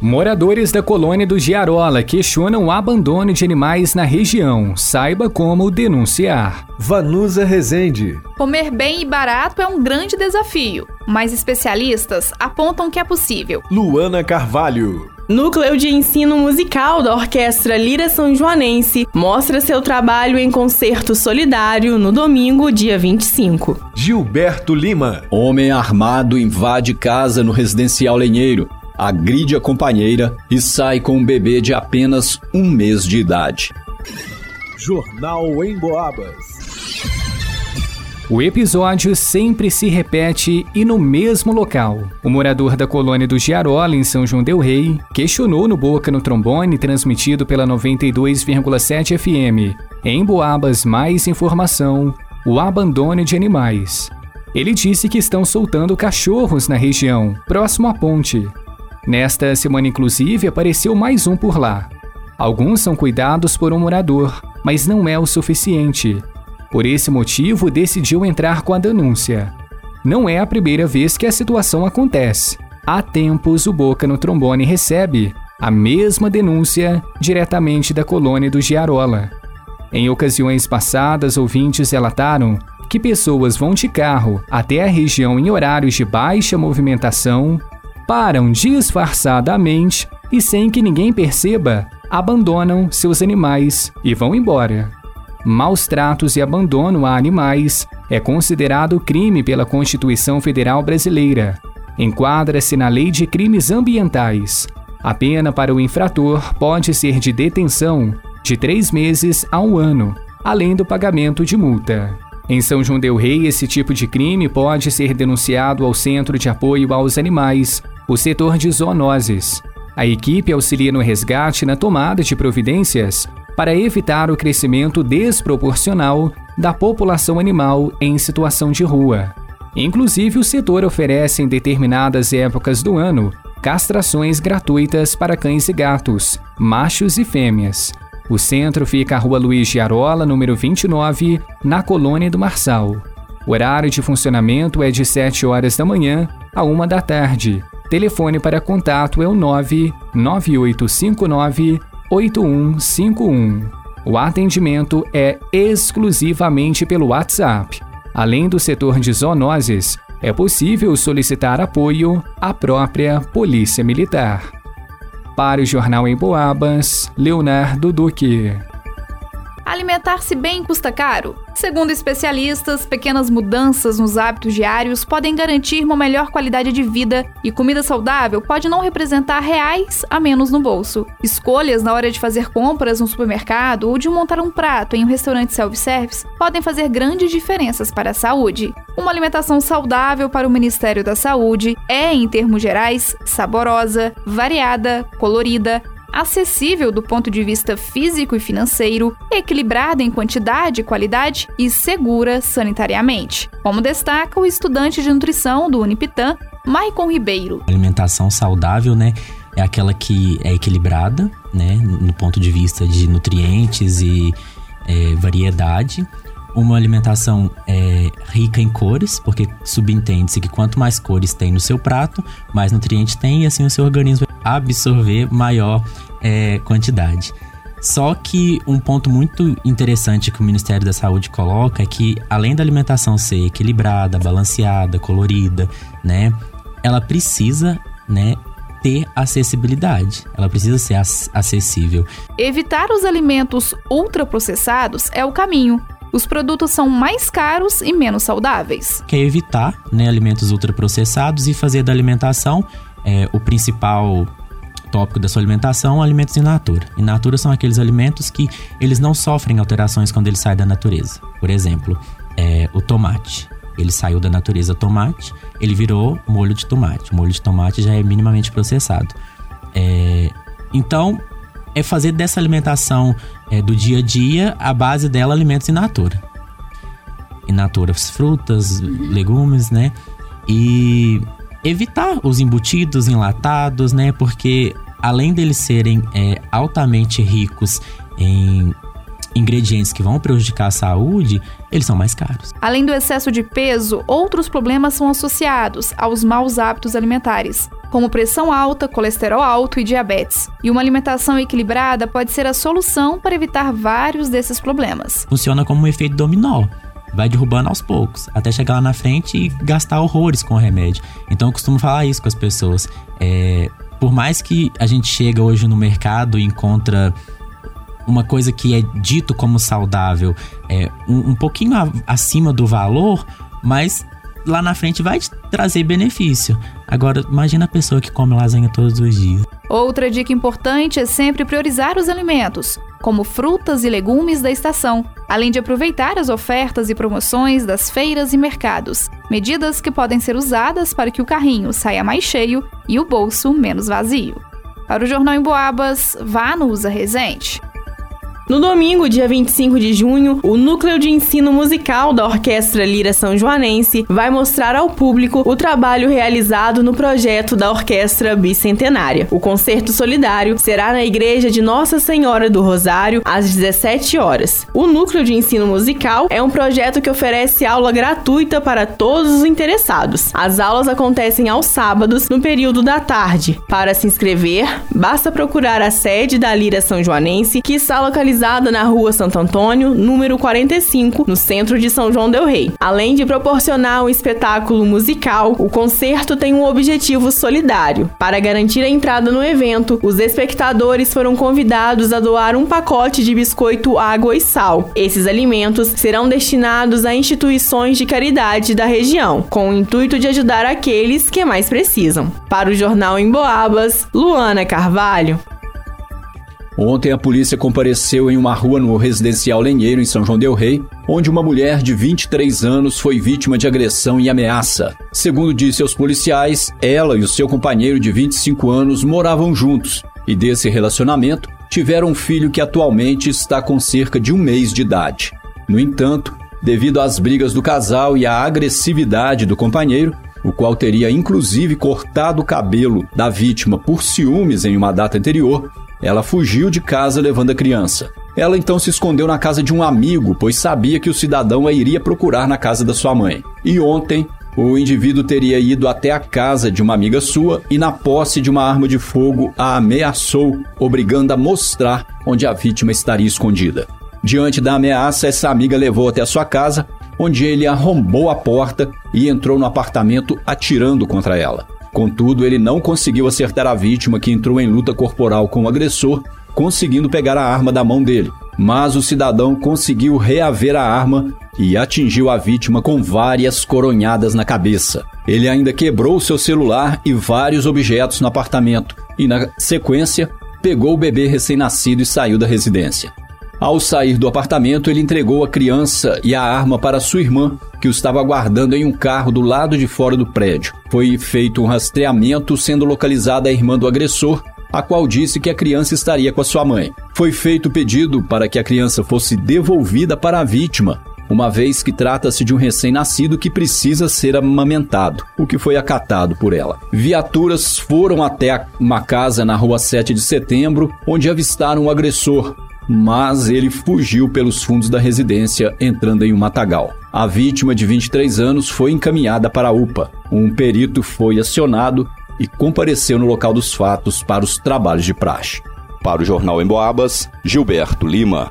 Moradores da colônia do Giarola questionam o abandono de animais na região. Saiba como denunciar. Vanusa Rezende. Comer bem e barato é um grande desafio, mas especialistas apontam que é possível. Luana Carvalho. Núcleo de Ensino Musical da Orquestra Lira São Joanense mostra seu trabalho em concerto solidário no domingo, dia 25. Gilberto Lima. Homem armado invade casa no residencial Lenheiro agride a companheira e sai com um bebê de apenas um mês de idade. Jornal em Boabas. O episódio sempre se repete e no mesmo local. O morador da colônia do Giarola, em São João Del Rei, questionou no Boca no Trombone, transmitido pela 92,7 FM. Em Boabas, mais informação: o abandono de animais. Ele disse que estão soltando cachorros na região, próximo à ponte. Nesta semana, inclusive, apareceu mais um por lá. Alguns são cuidados por um morador, mas não é o suficiente. Por esse motivo, decidiu entrar com a denúncia. Não é a primeira vez que a situação acontece. Há tempos, o Boca no Trombone recebe a mesma denúncia diretamente da colônia do Giarola. Em ocasiões passadas, ouvintes relataram que pessoas vão de carro até a região em horários de baixa movimentação param disfarçadamente e, sem que ninguém perceba, abandonam seus animais e vão embora. Maus tratos e abandono a animais é considerado crime pela Constituição Federal Brasileira. Enquadra-se na Lei de Crimes Ambientais. A pena para o infrator pode ser de detenção de três meses a um ano, além do pagamento de multa. Em São João Del Rei, esse tipo de crime pode ser denunciado ao Centro de Apoio aos Animais, o setor de zoonoses. A equipe auxilia no resgate na tomada de providências para evitar o crescimento desproporcional da população animal em situação de rua. Inclusive, o setor oferece em determinadas épocas do ano castrações gratuitas para cães e gatos, machos e fêmeas. O centro fica à Rua Luiz de Arola, número 29, na Colônia do Marçal. O horário de funcionamento é de 7 horas da manhã a 1 da tarde Telefone para contato é o 99859 8151. O atendimento é exclusivamente pelo WhatsApp. Além do setor de zoonoses, é possível solicitar apoio à própria Polícia Militar. Para o Jornal em Boabas, Leonardo Duque. Alimentar-se bem custa caro? Segundo especialistas, pequenas mudanças nos hábitos diários podem garantir uma melhor qualidade de vida e comida saudável pode não representar reais a menos no bolso. Escolhas na hora de fazer compras no supermercado ou de montar um prato em um restaurante self-service podem fazer grandes diferenças para a saúde. Uma alimentação saudável para o Ministério da Saúde é, em termos gerais, saborosa, variada, colorida, acessível do ponto de vista físico e financeiro, equilibrada em quantidade e qualidade e segura sanitariamente, como destaca o estudante de nutrição do Unipitã, Maicon Ribeiro. alimentação saudável, né, é aquela que é equilibrada, né, no ponto de vista de nutrientes e é, variedade. Uma alimentação é, rica em cores, porque subentende-se que quanto mais cores tem no seu prato, mais nutrientes tem e assim o seu organismo absorver maior é, quantidade. Só que um ponto muito interessante que o Ministério da Saúde coloca é que, além da alimentação ser equilibrada, balanceada, colorida, né, ela precisa, né, ter acessibilidade. Ela precisa ser acessível. Evitar os alimentos ultraprocessados é o caminho. Os produtos são mais caros e menos saudáveis. Quer evitar né, alimentos ultraprocessados e fazer da alimentação é, o principal tópico da sua alimentação, alimentos in natura. In natura são aqueles alimentos que eles não sofrem alterações quando ele sai da natureza. Por exemplo, é, o tomate. Ele saiu da natureza tomate, ele virou molho de tomate. O molho de tomate já é minimamente processado. É, então, é fazer dessa alimentação é, do dia a dia a base dela alimentos in natura. in natura frutas, legumes, né? E evitar os embutidos enlatados, né? Porque além deles serem é, altamente ricos em ingredientes que vão prejudicar a saúde, eles são mais caros. Além do excesso de peso, outros problemas são associados aos maus hábitos alimentares, como pressão alta, colesterol alto e diabetes. E uma alimentação equilibrada pode ser a solução para evitar vários desses problemas. Funciona como um efeito dominó vai derrubando aos poucos, até chegar lá na frente e gastar horrores com o remédio. Então eu costumo falar isso com as pessoas. É, por mais que a gente chega hoje no mercado e encontra uma coisa que é dito como saudável é um, um pouquinho a, acima do valor, mas lá na frente vai trazer benefício. Agora, imagina a pessoa que come lasanha todos os dias. Outra dica importante é sempre priorizar os alimentos, como frutas e legumes da estação, além de aproveitar as ofertas e promoções das feiras e mercados. Medidas que podem ser usadas para que o carrinho saia mais cheio e o bolso menos vazio. Para o Jornal em Boabas, vá no Usa Resente. No domingo, dia 25 de junho, o Núcleo de Ensino Musical da Orquestra Lira São Joanense vai mostrar ao público o trabalho realizado no projeto da Orquestra Bicentenária. O concerto solidário será na Igreja de Nossa Senhora do Rosário às 17 horas. O Núcleo de Ensino Musical é um projeto que oferece aula gratuita para todos os interessados. As aulas acontecem aos sábados, no período da tarde. Para se inscrever, basta procurar a sede da Lira São Joanense, que está localizada localizada na rua Santo Antônio, número 45, no centro de São João Del Rei. Além de proporcionar um espetáculo musical, o concerto tem um objetivo solidário. Para garantir a entrada no evento, os espectadores foram convidados a doar um pacote de biscoito, água e sal. Esses alimentos serão destinados a instituições de caridade da região, com o intuito de ajudar aqueles que mais precisam. Para o Jornal em Boabas, Luana Carvalho. Ontem a polícia compareceu em uma rua no residencial Lenheiro, em São João Del Rei, onde uma mulher de 23 anos foi vítima de agressão e ameaça. Segundo disse aos policiais, ela e o seu companheiro de 25 anos moravam juntos e desse relacionamento tiveram um filho que atualmente está com cerca de um mês de idade. No entanto, devido às brigas do casal e à agressividade do companheiro, o qual teria inclusive cortado o cabelo da vítima por ciúmes em uma data anterior, ela fugiu de casa levando a criança. Ela então se escondeu na casa de um amigo, pois sabia que o cidadão a iria procurar na casa da sua mãe. E ontem, o indivíduo teria ido até a casa de uma amiga sua e, na posse de uma arma de fogo, a ameaçou, obrigando a mostrar onde a vítima estaria escondida. Diante da ameaça, essa amiga levou até a sua casa, onde ele arrombou a porta e entrou no apartamento atirando contra ela. Contudo, ele não conseguiu acertar a vítima que entrou em luta corporal com o agressor, conseguindo pegar a arma da mão dele. Mas o cidadão conseguiu reaver a arma e atingiu a vítima com várias coronhadas na cabeça. Ele ainda quebrou seu celular e vários objetos no apartamento e, na sequência, pegou o bebê recém-nascido e saiu da residência. Ao sair do apartamento, ele entregou a criança e a arma para sua irmã, que o estava aguardando em um carro do lado de fora do prédio. Foi feito um rastreamento, sendo localizada a irmã do agressor, a qual disse que a criança estaria com a sua mãe. Foi feito pedido para que a criança fosse devolvida para a vítima, uma vez que trata-se de um recém-nascido que precisa ser amamentado, o que foi acatado por ela. Viaturas foram até uma casa na rua 7 de setembro, onde avistaram o agressor, mas ele fugiu pelos fundos da residência, entrando em um matagal. A vítima, de 23 anos, foi encaminhada para a UPA. Um perito foi acionado e compareceu no local dos fatos para os trabalhos de praxe. Para o Jornal Emboabas, Gilberto Lima.